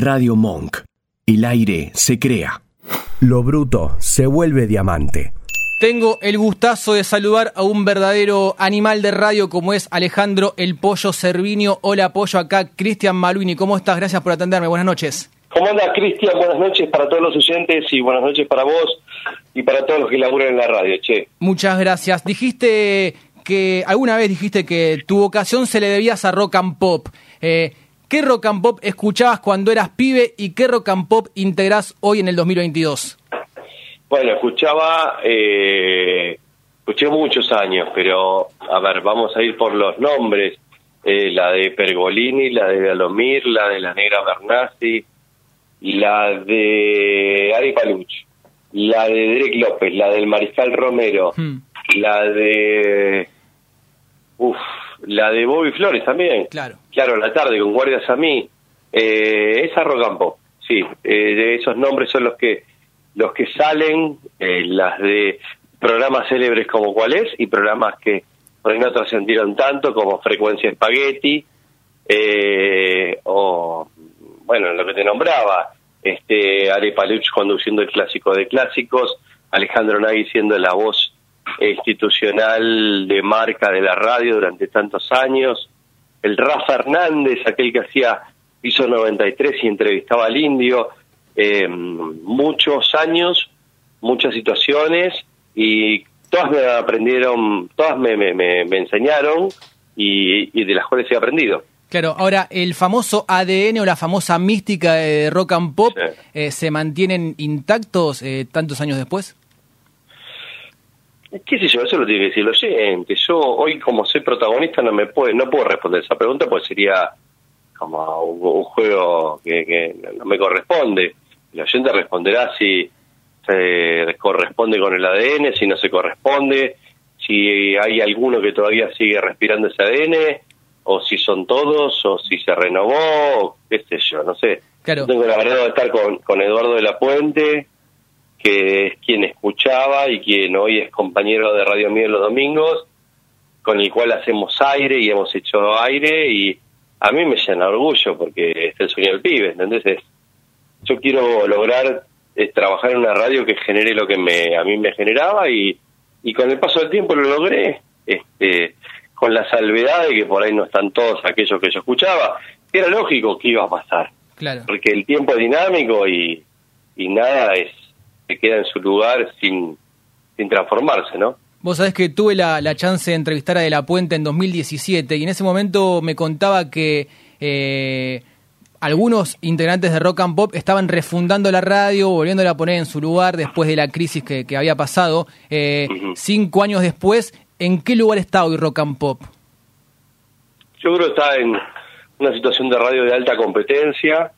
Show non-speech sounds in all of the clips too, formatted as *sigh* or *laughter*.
Radio Monk. El aire se crea. Lo bruto se vuelve diamante. Tengo el gustazo de saludar a un verdadero animal de radio como es Alejandro El Pollo Servinio. Hola Pollo, acá Cristian Maluini. ¿Cómo estás? Gracias por atenderme. Buenas noches. ¿Cómo andas, Cristian? Buenas noches para todos los oyentes y buenas noches para vos y para todos los que laburan en la radio, che. Muchas gracias. Dijiste que, alguna vez dijiste que tu vocación se le debías a rock and pop. Eh, ¿Qué rock and pop escuchabas cuando eras pibe y qué rock and pop integrás hoy en el 2022? Bueno, escuchaba, eh, escuché muchos años, pero a ver, vamos a ir por los nombres. Eh, la de Pergolini, la de Alomir, la de la Negra Bernasi, la de Ari Paluch, la de Derek López, la del Mariscal Romero, Hmm, la de... Uf, la de Bobby Flores también. claro. Claro, la tarde con Guardias a mí. Eh, esa Rocampo, sí. Eh, de esos nombres son los que los que salen, eh, las de programas célebres como cuál es y programas que por ahí no trascendieron tanto como Frecuencia Spaghetti eh, o bueno, lo que te nombraba, este Ale Paluch conduciendo el clásico de clásicos, Alejandro Nagui siendo la voz institucional de marca de la radio durante tantos años, el Rafa Hernández, aquel que hacía piso 93 y entrevistaba al indio, eh, muchos años, muchas situaciones y todas me aprendieron, todas me, me, me, me enseñaron y, y de las cuales he aprendido. Claro, ahora el famoso ADN o la famosa mística de rock and pop Sí. eh, se mantienen intactos eh, tantos años después. ¿Qué sé yo? Eso lo tiene que decir el oyente. Yo hoy, como soy protagonista, no me puedo, no puedo responder esa pregunta, pues sería como un, un juego que, que no me corresponde. El oyente responderá si se corresponde con el ADN, si no se corresponde, si hay alguno que todavía sigue respirando ese ADN, o si son todos, o si se renovó, o qué sé yo, no sé. Claro. Tengo la verdad de estar con, con Eduardo de la Puente, que es quien escuchaba y quien hoy es compañero de Radio Mío los domingos, con el cual hacemos aire y hemos hecho aire y a mí me llena de orgullo porque es el sueño del pibe, ¿entendés? Es- yo quiero lograr eh, trabajar en una radio que genere lo que me a mí me generaba y, y con el paso del tiempo lo logré, este con la salvedad de que por ahí no están todos aquellos que yo escuchaba, era lógico que iba a pasar Claro. porque el tiempo es dinámico y, y nada es se queda en su lugar sin, sin transformarse, ¿no? Vos sabés que tuve la, la chance de entrevistar a De La Puente en 2017 y en ese momento me contaba que eh, algunos integrantes de Rock and Pop estaban refundando la radio, volviéndola a poner en su lugar después de la crisis que, que había pasado. Eh. Cinco años después, ¿en qué lugar está hoy Rock and Pop? Yo creo que está en una situación de radio de alta competencia,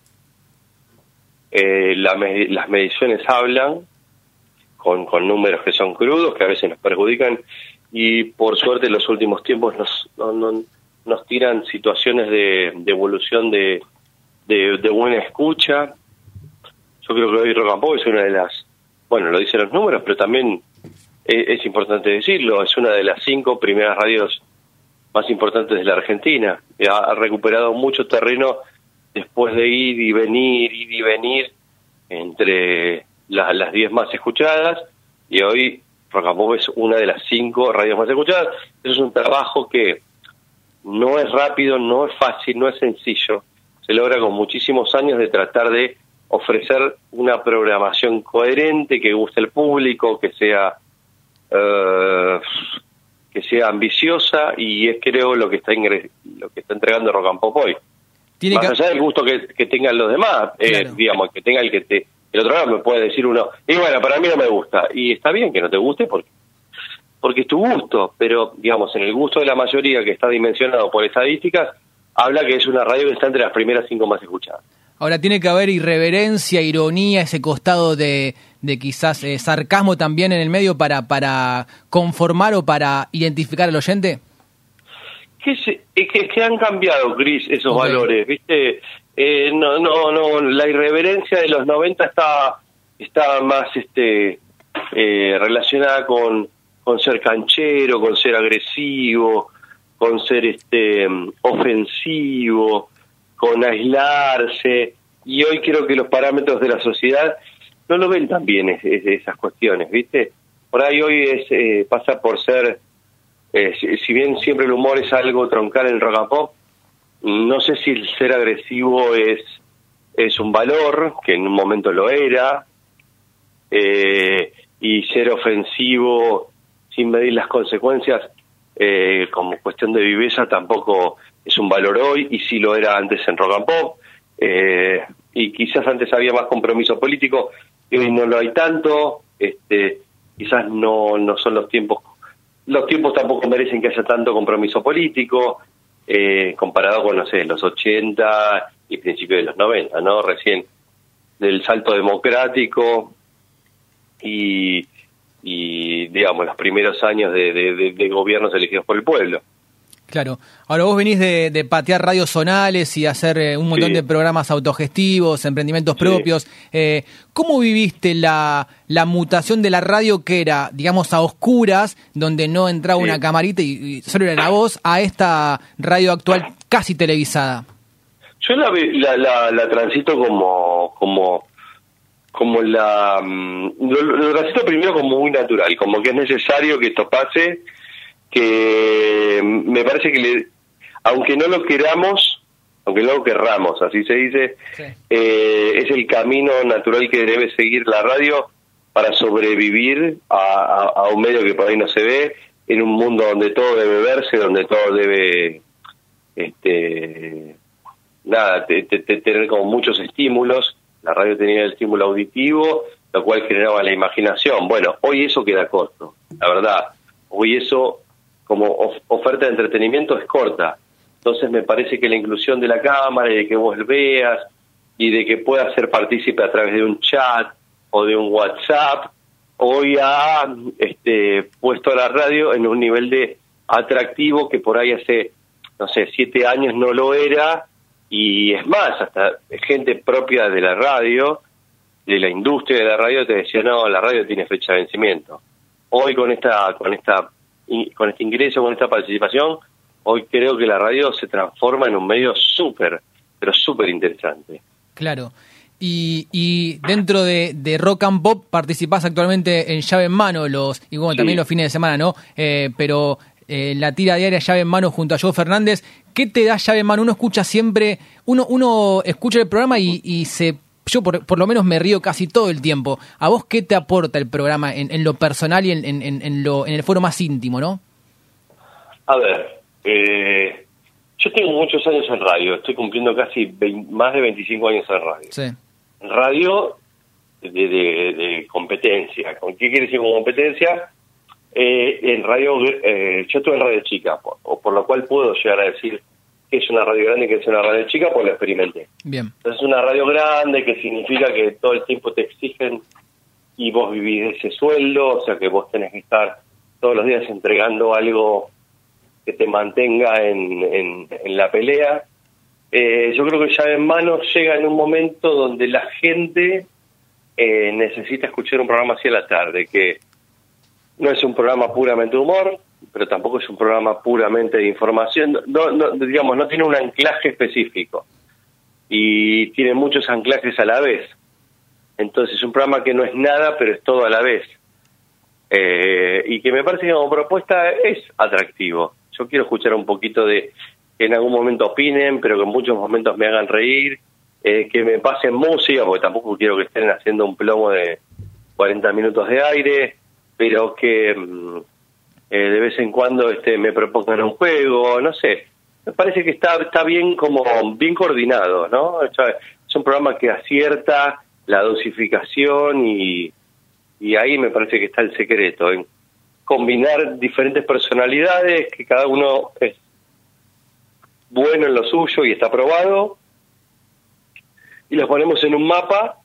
eh, la las mediciones hablan con, con números que son crudos, que a veces nos perjudican, y por suerte en los últimos tiempos nos, no- no- nos tiran situaciones de, de evolución de, de, buena escucha. Yo creo que hoy Rock and Pop es una de las, bueno, lo dicen los números, pero también es, es importante decirlo, es una de las cinco primeras radios más importantes de la Argentina. Ha, ha recuperado mucho terreno después de ir y venir, ir y venir entre la- las 10 más escuchadas y hoy Rock es una de las cinco radios más escuchadas. Eso es un trabajo que no es rápido, no es fácil, no es sencillo. Se logra con muchísimos años de tratar de ofrecer una programación coherente que guste al público, que sea eh, que sea ambiciosa y es creo lo que está lo que está entregando Rock and Pop hoy. Tiene Más que- allá del gusto que, que tengan los demás, eh, Claro. digamos, que tenga el que te el otro lado me puede decir uno, y bueno, para mí no me gusta, y está bien que no te guste porque porque es tu gusto, pero digamos, en el gusto de la mayoría que está dimensionado por estadísticas, habla que es una radio que está entre las primeras cinco más escuchadas. Ahora tiene que haber irreverencia, ironía, ese costado de, de quizás eh, sarcasmo también en el medio para, para conformar o para identificar al oyente. Que se- es que, que han cambiado, Cris, esos valores, ¿viste? Eh, no, no, no, la irreverencia de los 90 está, está más este, eh, relacionada con, con ser canchero, con ser agresivo, con ser este ofensivo, con aislarse. y hoy creo que los parámetros de la sociedad no lo ven tan bien es, esas cuestiones, ¿viste? Por ahí hoy es eh, pasa por ser, eh, si, bien siempre el humor es algo troncal en rock and pop, no sé si el ser agresivo es, es un valor, que en un momento lo era, eh, y ser ofensivo sin medir las consecuencias eh, como cuestión de viveza tampoco es un valor hoy, y si lo era antes en rock and pop, eh, y quizás antes había más compromiso político, y hoy no lo hay tanto, este, quizás no, no son los tiempos, los tiempos tampoco merecen que haya tanto compromiso político, eh, comparado con, no sé, los 80 y principios de los 90, ¿no? Recién del salto democrático y, y digamos, los primeros años de, de gobiernos elegidos por el pueblo. Claro. Ahora vos venís de, patear radios zonales y hacer eh, un montón de programas autogestivos, emprendimientos propios. Eh, ¿Cómo viviste la, la, mutación de la radio que era, digamos, a oscuras, donde no entraba una camarita y, solo era la voz, a esta radio actual casi televisada? Yo la, la, la, transito como, como, como la... Mm, lo, lo transito primero como muy natural, como que es necesario que esto pase que me parece que le, aunque no lo queramos, aunque no lo querramos, así se dice, eh, es el camino natural que debe seguir la radio para sobrevivir a, un medio que por ahí no se ve, en un mundo donde todo debe verse, donde todo debe, este, nada, tener como muchos estímulos. La radio tenía el estímulo auditivo, lo cual generaba la imaginación. Bueno, hoy eso queda corto, la verdad. Hoy eso como oferta de entretenimiento es corta. Entonces me parece que la inclusión de la cámara y de que vos veas y de que puedas ser partícipe a través de un chat o de un WhatsApp, hoy ha este, puesto a la radio en un nivel de atractivo que por ahí hace, no sé, siete años no lo era y es más, hasta gente propia de la radio, de la industria de la radio, te decía, no, la radio tiene fecha de vencimiento. Hoy con esta, con esta con este ingreso, con esta participación, hoy creo que la radio se transforma en un medio súper, pero súper interesante. Claro. Y, y dentro de, Rock and Pop participás actualmente en llave en mano, los y bueno, también los fines de semana, ¿no? Eh, pero eh, la tira diaria llave en mano junto a Joe Fernández, ¿qué te da llave en mano? Uno escucha siempre, uno, uno escucha el programa y, y se yo por, por, lo menos me río casi todo el tiempo. ¿A vos qué te aporta el programa en, en lo personal y en, en, en, lo, en el foro más íntimo, no? A ver, eh, yo tengo muchos años en radio, estoy cumpliendo casi más de 25 años en radio. Sí. Radio de, de, competencia. ¿Qué quiere decir con competencia? Eh, en radio, eh, yo estuve en Radio Chica, o por lo cual puedo llegar a decir que es una radio grande y que es una radio chica, pues lo experimenté. Bien. Entonces, una radio grande que significa que todo el tiempo te exigen y vos vivís ese sueldo, o sea que vos tenés que estar todos los días entregando algo que te mantenga en, en, la pelea. Eh, yo creo que ya en mano llega en un momento donde la gente eh, necesita escuchar un programa así a la tarde, que no es un programa puramente humor, pero tampoco es un programa puramente de información, no, no, digamos, no tiene un anclaje específico y tiene muchos anclajes a la vez. Entonces es un programa que no es nada, pero es todo a la vez. Eh, y que me parece que como propuesta es atractivo. Yo quiero escuchar un poquito de que en algún momento opinen, pero que en muchos momentos me hagan reír, eh, que me pasen música, porque tampoco quiero que estén haciendo un plomo de 40 minutos de aire, pero que mm, eh, de vez en cuando este, me propongan un juego, no sé. Me parece que está, está bien como bien coordinado, ¿no? Es un programa que acierta la dosificación y, y ahí me parece que está el secreto, en combinar diferentes personalidades, que cada uno es bueno en lo suyo y está probado, y los ponemos en un mapa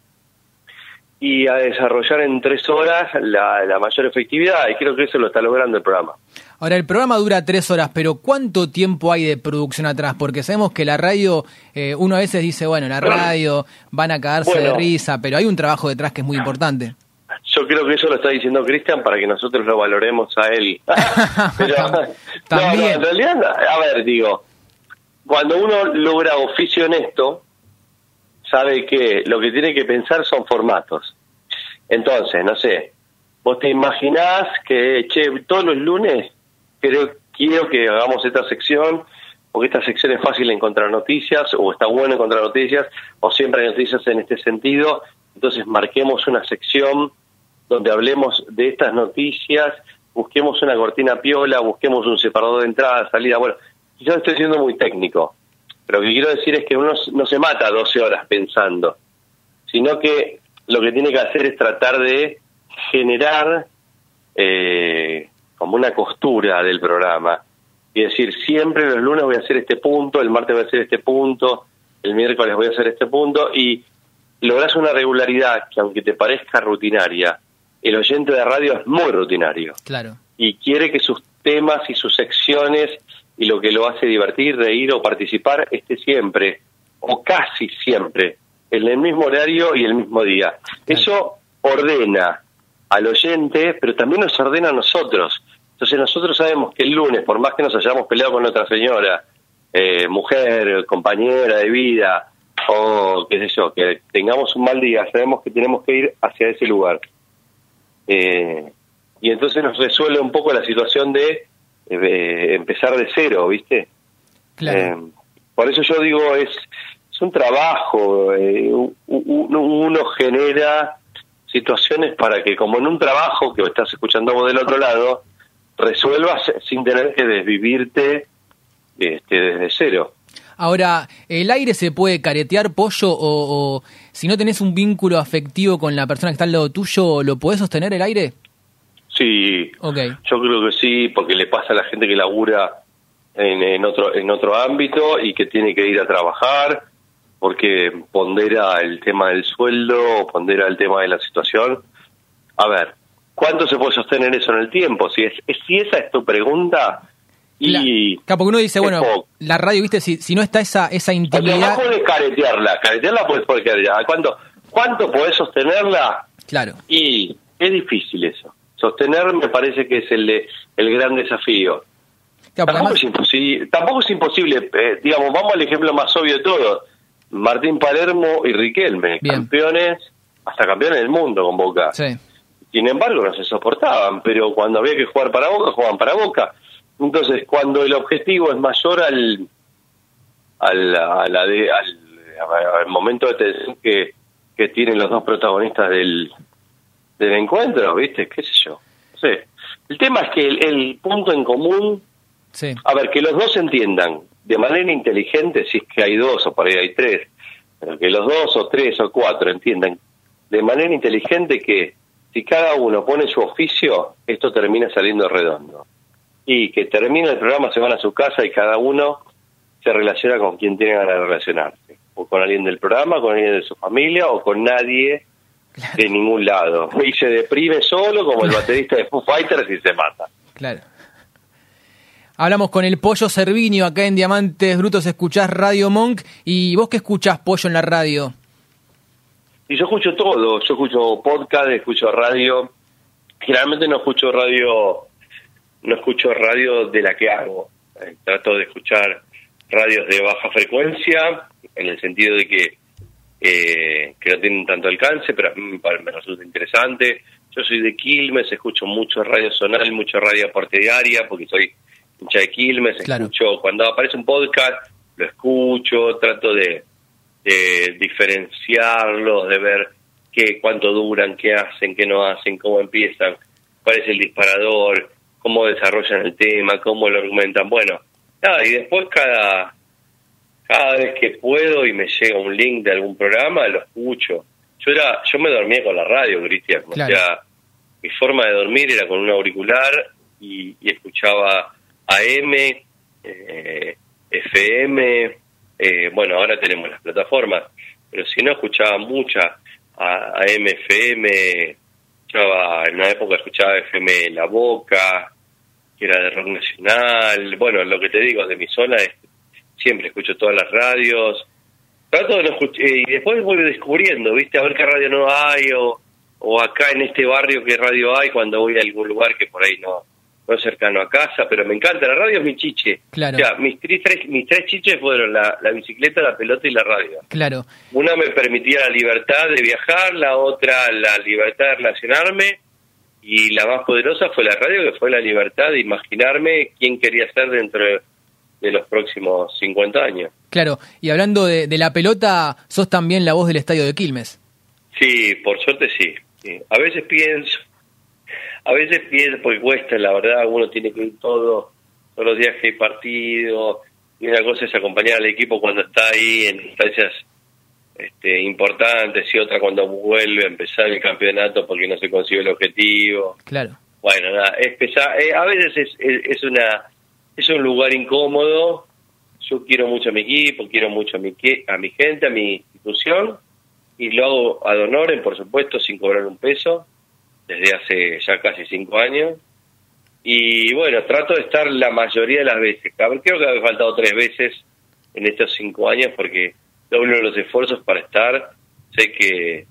y a desarrollar en tres horas la, mayor efectividad y creo que eso lo está logrando el programa. Ahora, el programa dura tres horas, pero ¿cuánto tiempo hay de producción atrás? Porque sabemos que la radio, eh, uno a veces dice, bueno, la radio van a cagarse de risa, pero hay un trabajo detrás que es muy importante. Yo creo que eso lo está diciendo Cristian para que nosotros lo valoremos a él. *laughs* pero, También. en realidad, a ver, digo, cuando uno logra oficio en esto, sabe que lo que tiene que pensar son formatos. Entonces, no sé, vos te imaginás que, che, todos los lunes creo, quiero que hagamos esta sección, porque esta sección es fácil encontrar noticias, o está bueno encontrar noticias, o siempre hay noticias en este sentido, entonces marquemos una sección donde hablemos de estas noticias, busquemos una cortina piola, busquemos un separador de entrada, salida, bueno, quizás estoy siendo muy técnico, pero lo que quiero decir es que uno no se mata 12 horas pensando, sino que lo que tiene que hacer es tratar de generar eh, como una costura del programa y decir siempre los lunes voy a hacer este punto, el martes voy a hacer este punto, el miércoles voy a hacer este punto y logras una regularidad que aunque te parezca rutinaria, el oyente de radio es muy rutinario. Claro. Y quiere que sus temas y sus secciones y lo que lo hace divertir, reír o participar esté siempre, o casi siempre, en el mismo horario y el mismo día. Eso ordena al oyente, pero también nos ordena a nosotros. Entonces nosotros sabemos que el lunes, por más que nos hayamos peleado con otra señora, eh, mujer, compañera de vida, o qué sé yo, que tengamos un mal día, sabemos que tenemos que ir hacia ese lugar. Eh, y entonces nos resuelve un poco la situación de eh, empezar de cero, ¿viste? Claro. por eso yo digo, es, es un trabajo, uno genera situaciones para que, como en un trabajo que estás escuchando vos del otro lado, resuelvas sin tener que desvivirte este, desde cero. Ahora, ¿el aire se puede caretear, pollo? O, si no tenés un vínculo afectivo con la persona que está al lado tuyo, ¿lo podés sostener el aire? Sí, okay. yo creo que sí, porque le pasa a la gente que labura en, en, otro, en otro ámbito y que tiene que ir a trabajar, porque pondera el tema del sueldo, pondera el tema de la situación. A ver, ¿cuánto se puede sostener eso en el tiempo? Si, es, si esa es tu pregunta, y claro, porque uno dice, bueno, la radio, viste, si, si no está esa esa intimidad... No puedes caretearla, caretearla puedes poder caretearla. ¿Cuánto, ¿Cuánto podés sostenerla? Claro. Y es difícil eso. Sostener me parece que es el, el gran desafío. tampoco, es imposible, tampoco es imposible, eh, digamos, vamos al ejemplo más obvio de todo. Martín Palermo y Riquelme, campeones, hasta campeones del mundo con Boca. Sí. Sin embargo, no se soportaban, pero cuando había que jugar para Boca, jugaban para Boca. Entonces, cuando el objetivo es mayor al al, a la de, al, al, momento de tensión que, que tienen los dos protagonistas del, del encuentro, ¿viste? ¿Qué sé yo? No sé. El tema es que el, el punto en común, sí. a ver, que los dos entiendan de manera inteligente, si es que hay dos o por ahí hay tres, pero que los dos o tres o cuatro entiendan de manera inteligente que si cada uno pone su oficio, esto termina saliendo redondo y que termina el programa, se van a su casa y cada uno se relaciona con quien tiene ganas de relacionarse. O con alguien del programa, con alguien de su familia, o con nadie claro. de ningún lado. *laughs* Y se deprime solo como el baterista de Foo Fighters y se mata. Claro. Hablamos con el Pollo Cervinio acá en Diamantes Brutos, escuchás Radio Monk. ¿Y vos qué escuchás, Pollo, en la radio? Y yo escucho todo. Yo escucho podcast, escucho radio. Generalmente no escucho radio no escucho radio de la que hago. Eh, trato de escuchar radios de baja frecuencia, en el sentido de que, eh, que no tienen tanto alcance, pero a mí me resulta interesante. Yo soy de Quilmes, escucho mucho radio zonal, mucho radio partidaria, porque soy hincha de Quilmes, Claro. escucho, cuando aparece un podcast, lo escucho, trato de, de diferenciarlos, de ver qué, cuánto duran, qué hacen, qué no hacen, cómo empiezan, cuál es el disparador, cómo desarrollan el tema, cómo lo argumentan. Bueno, nada, y después cada, cada vez que puedo y me llega un link de algún programa, lo escucho. Yo era yo me dormía con la radio, Cristian. Claro. O sea, mi forma de dormir era con un auricular y, y escuchaba AM, eh, FM, eh, bueno, ahora tenemos las plataformas, pero si no escuchaba mucha a, AM, FM, escuchaba, en una época escuchaba FM La Boca, que era de rock nacional, bueno, lo que te digo de mi zona es siempre escucho todas las radios, trato de no escuchar, y después voy descubriendo, viste, a ver qué radio no hay, o, o acá en este barrio qué radio hay cuando voy a algún lugar que por ahí no, no es cercano a casa, pero me encanta. La radio es mi chiche. Claro. O sea, mis, tres, tres- mis tres chiches fueron la, la bicicleta, la pelota y la radio. Claro. Una me permitía la libertad de viajar, la otra la libertad de relacionarme y la más poderosa fue la radio, que fue la libertad de imaginarme quién quería ser dentro de, de los próximos 50 años. Claro, y hablando de, de la pelota, sos también la voz del estadio de Quilmes. Sí, por suerte sí. sí. A veces pienso, a veces pienso, porque cuesta, la verdad, uno tiene que ir todo, todos los días que hay partido, y una cosa es acompañar al equipo cuando está ahí en instancias este, importantes y otra cuando vuelve a empezar el campeonato porque no se consigue el objetivo. Claro. Bueno, nada, es pesa- eh, a veces es, es, es una es un lugar incómodo. Yo quiero mucho a mi equipo, quiero mucho a mi a mi gente, a mi institución y lo hago ad honorem, por supuesto, sin cobrar un peso desde hace ya casi cinco años. Y bueno, trato de estar la mayoría de las veces. Creo que me ha faltado tres veces en estos cinco años porque doblo los esfuerzos para estar. Sé que,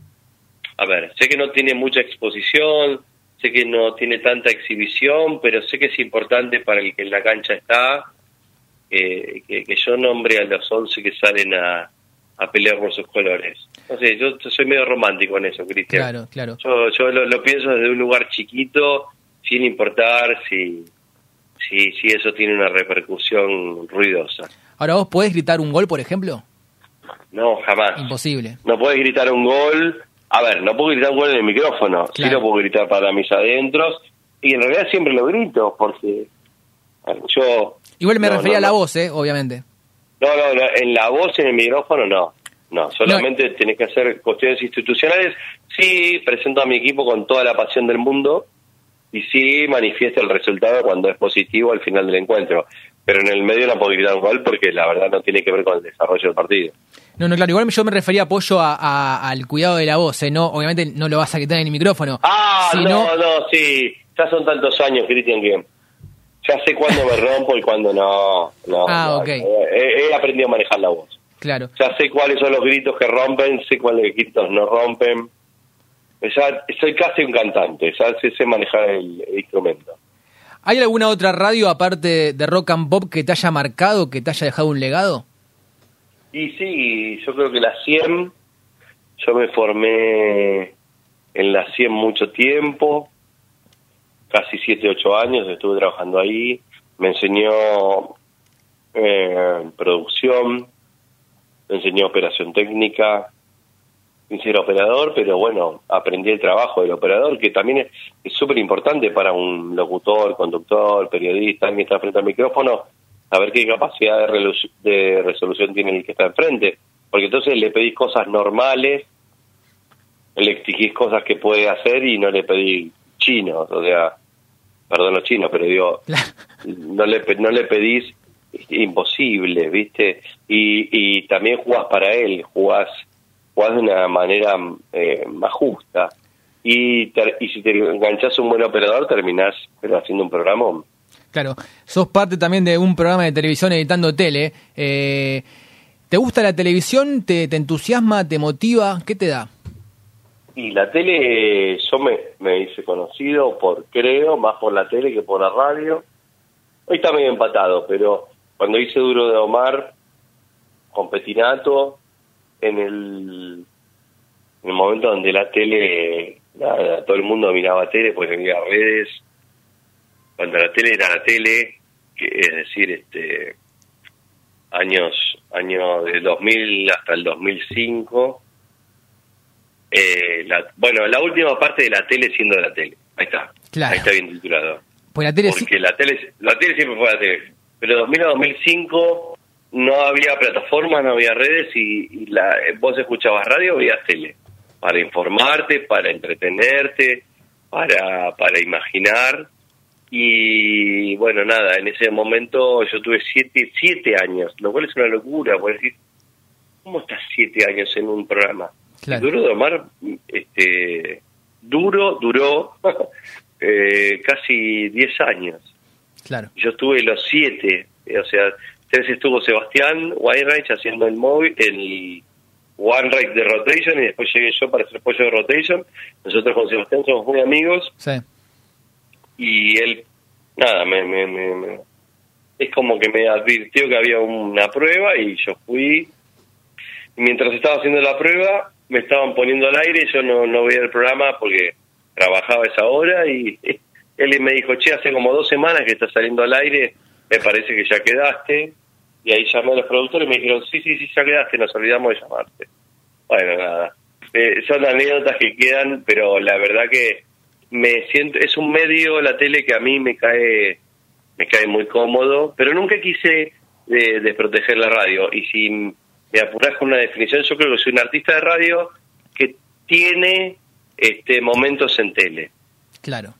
a ver, sé que no tiene mucha exposición, sé que no tiene tanta exhibición, pero sé que es importante para el que en la cancha está eh, que, que yo nombre a los 11 que salen a, a pelear por sus colores. No sé, yo soy medio romántico en eso, Cristian. Claro, claro. Yo, yo lo, lo pienso desde un lugar chiquito, sin importar si, si, si eso tiene una repercusión ruidosa. Ahora, ¿vos podés gritar un gol, por ejemplo? No, jamás. Imposible. No puedes gritar un gol. A ver, no puedo gritar un gol en el micrófono. Sí Claro. lo puedo gritar para mis adentros. Y en realidad siempre lo grito, porque ver, yo... Igual me no, refería no, a la voz, ¿eh? Obviamente. No, no, no, en la voz, en el micrófono, no. No, solamente tenés que hacer cuestiones institucionales. Sí, presento a mi equipo con toda la pasión del mundo y sí manifiesto el resultado cuando es positivo al final del encuentro. Pero en el medio no puedo gritar un gol porque la verdad no tiene que ver con el desarrollo del partido. No, no, claro. Igual yo me refería apoyo a, a- al cuidado de la voz, ¿eh? No, obviamente no lo vas a gritar en el micrófono. Ah, no, no, sí. Ya son tantos años, Cristian, que ya sé cuándo me rompo y cuándo no. no Ah, no. ok. He, he aprendido a manejar la voz. Claro. Ya sé cuáles son los gritos que rompen, sé cuáles gritos no rompen. Ya soy casi un cantante, ya sé, sé manejar el, el instrumento. ¿Hay alguna otra radio aparte de Rock and Pop que te haya marcado, que te haya dejado un legado? Y sí, yo creo que la 100, yo me formé en la 100 mucho tiempo, casi 7, 8 años estuve trabajando ahí, me enseñó eh, producción, me enseñó operación técnica, sin ser operador, pero bueno, aprendí el trabajo del operador, que también es- súper importante para un locutor, conductor, periodista, alguien que está frente al micrófono, saber qué capacidad de, de resolución tiene el que está enfrente. Porque entonces le pedís cosas normales, le exigís cosas que puede hacer y no le pedís chinos, o sea, perdón los chinos, pero digo, no le, no le pedís imposible, ¿viste? Y, y también jugás para él, jugás, jugás de una manera eh, más justa. Y, ter- y si te enganchás a un buen operador, terminás pero haciendo un programa. Claro. Sos parte también de un programa de televisión editando tele. Eh, ¿Te gusta la televisión? ¿Te, ¿Te entusiasma? ¿Te motiva? ¿Qué te da? Y la tele, yo me, me hice conocido por, creo, más por la tele que por la radio. Hoy está medio empatado, pero cuando hice Duro de Omar con Petinato, en el, en el momento donde la tele, nada, todo el mundo miraba tele, pues había redes, cuando la tele era la tele, que es decir, este años años del 2000 hasta el 2005, eh, la, bueno, la última parte de la tele siendo la tele. Ahí está. Claro. Ahí está bien titulado. Pues la tele sí- Porque la tele, la tele siempre fue la tele. Pero 2000 a 2005 no había plataformas, no había redes y, y la, vos escuchabas radio, veías tele. Para informarte, para entretenerte, para, para imaginar. Y bueno, nada, en ese momento yo tuve siete, siete años, lo cual es una locura, porque decir, ¿cómo estás siete años en un programa? Claro. Duro de Omar, este, duro, duró *laughs* eh, casi diez años. Claro. Yo estuve los siete, o sea, tres estuvo Sebastián Weinreich haciendo el móvil, el One de Rotation, y después llegué yo para hacer pollo de Rotation. Nosotros con Sebastián somos muy amigos Sí. y él nada, me, me, me, me- es como que me advirtió que había una prueba y yo fui. Y mientras estaba haciendo la prueba, me estaban poniendo al aire, yo no, no veía el programa porque trabajaba esa hora y *laughs* él me dijo, che, hace como dos semanas que está saliendo al aire, me parece que ya quedaste. Y ahí llamé a los productores y me dijeron, sí, sí, sí, ya quedaste, nos olvidamos de llamarte. Bueno, nada. Eh, son anécdotas que quedan, pero la verdad que me siento, es un medio, la tele, que a mí me cae, me cae muy cómodo, pero nunca quise eh, desproteger la radio. Y si me apuras con una definición, yo creo que soy un artista de radio que tiene este momentos en tele. Claro.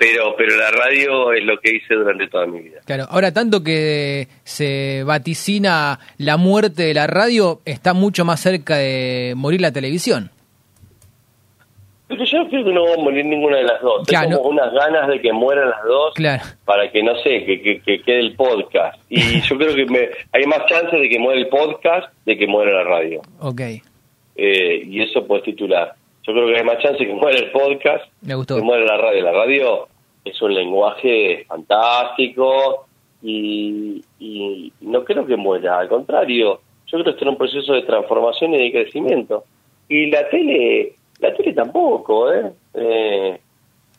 Pero, pero la radio es lo que hice durante toda mi vida. Claro, ahora tanto que se vaticina la muerte de la radio, está mucho más cerca de morir la televisión. Pero yo creo que no va a morir ninguna de las dos. Claro, Tengo unas ganas de que mueran las dos Claro. para que, no sé, que, que, que quede el podcast. Y *laughs* yo creo que me, hay más chances de que muera el podcast de que muera la radio. Ok, Eh, y eso puedes titular. Yo creo que hay más chances de que muera el podcast me gustó. que muera la radio. La radio es un lenguaje fantástico y, y no creo que muera. Al contrario, yo creo que está en un proceso de transformación y de crecimiento. Y la tele, la tele tampoco, ¿eh? eh,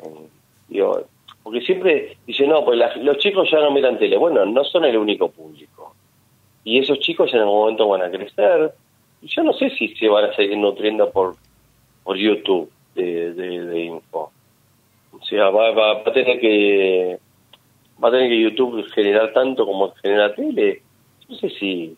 eh, digo, porque siempre dicen, no, pues las- los chicos ya no miran tele. Bueno, no son el único público. Y esos chicos en algún momento van a crecer. Y yo no sé si se van a seguir nutriendo por, por YouTube de, de info. O sea, va, va, va a tener que va a tener que YouTube generar tanto como genera tele. No sé si...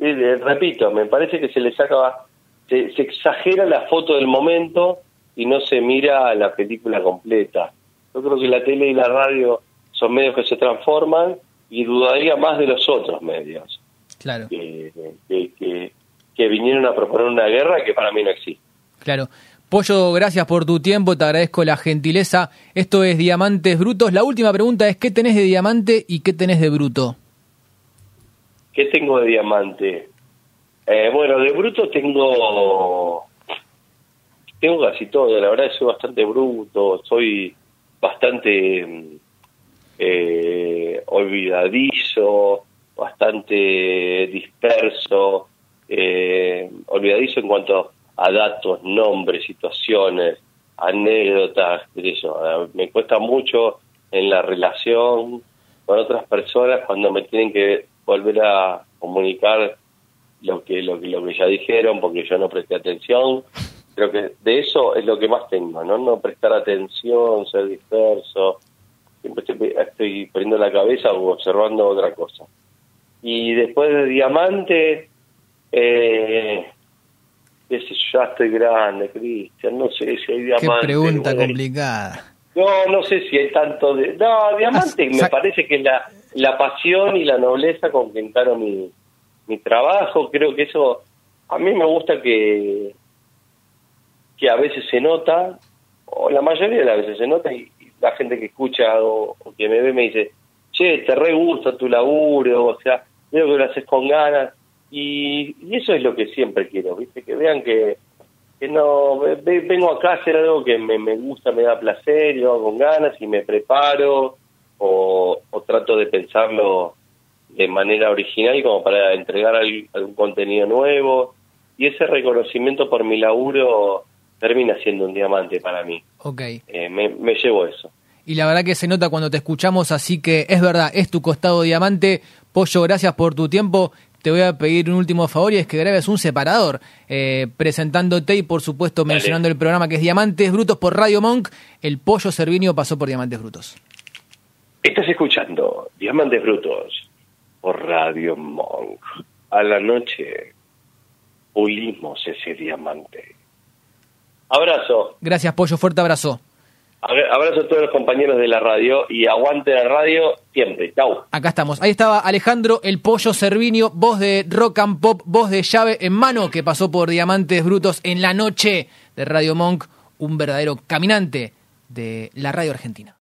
eh, repito, me parece que se le saca... Se, se exagera la foto del momento y no se mira la película completa. Yo creo que la tele y la radio son medios que se transforman y dudaría más de los otros medios Claro, que, que, que, que vinieron a proponer una guerra que para mí no existe. claro. Pollo, gracias por tu tiempo, te agradezco la gentileza. Esto es Diamantes Brutos. La última pregunta es, ¿qué tenés de diamante y qué tenés de bruto? ¿Qué tengo de diamante? Eh, bueno, de bruto tengo tengo casi todo. La verdad soy bastante bruto, soy bastante mm, eh, olvidadizo, bastante disperso, eh, olvidadizo en cuanto a datos, nombres, situaciones, anécdotas, Me cuesta mucho en la relación con otras personas cuando me tienen que volver a comunicar lo que lo que lo que ya dijeron porque yo no presté atención. Creo que de eso es lo que más tengo no no prestar atención ser disperso. Siempre estoy, estoy poniendo la cabeza o observando otra cosa. Y después de diamante eh, qué ya estoy grande Cristian no sé si hay Qué diamante pregunta complicada. No, no sé si hay tanto de... No, Diamante Ah, me parece que la, la pasión y la nobleza con que encaro mi, mi trabajo, creo que eso... A mí me gusta que, que a veces se nota, o la mayoría de las veces se nota, y, y la gente que escucha o, o que me ve me dice, che, te re gusta tu laburo, o sea, veo que lo haces con ganas, y, y eso es lo que siempre quiero, ¿viste? Que vean que, que no ve- ve- vengo acá a hacer algo que me, me gusta, me da placer, yo hago con ganas y me preparo o, o trato de pensarlo de manera original como para entregar al- algún contenido nuevo y ese reconocimiento por mi laburo termina siendo un diamante para mí. Ok. Eh, me, me llevo eso. Y la verdad que se nota cuando te escuchamos, así que es verdad, es tu costado diamante. Pollo, gracias por tu tiempo. Te voy a pedir un último favor y es que grabes un separador eh, presentándote y por supuesto Dale. mencionando el programa que es Diamantes Brutos por Radio Monk. El Pollo Servinio pasó por Diamantes Brutos. Estás escuchando Diamantes Brutos por Radio Monk. A la noche pulimos ese diamante. Abrazo. Gracias Pollo, fuerte abrazo. Abra- Abrazo a todos los compañeros de la radio y aguante la radio siempre. Chau. Acá estamos. Ahí estaba Alejandro El Pollo Servinio, voz de rock and pop, voz de llave en mano que pasó por Diamantes Brutos en la noche de Radio Monk, un verdadero caminante de la radio argentina.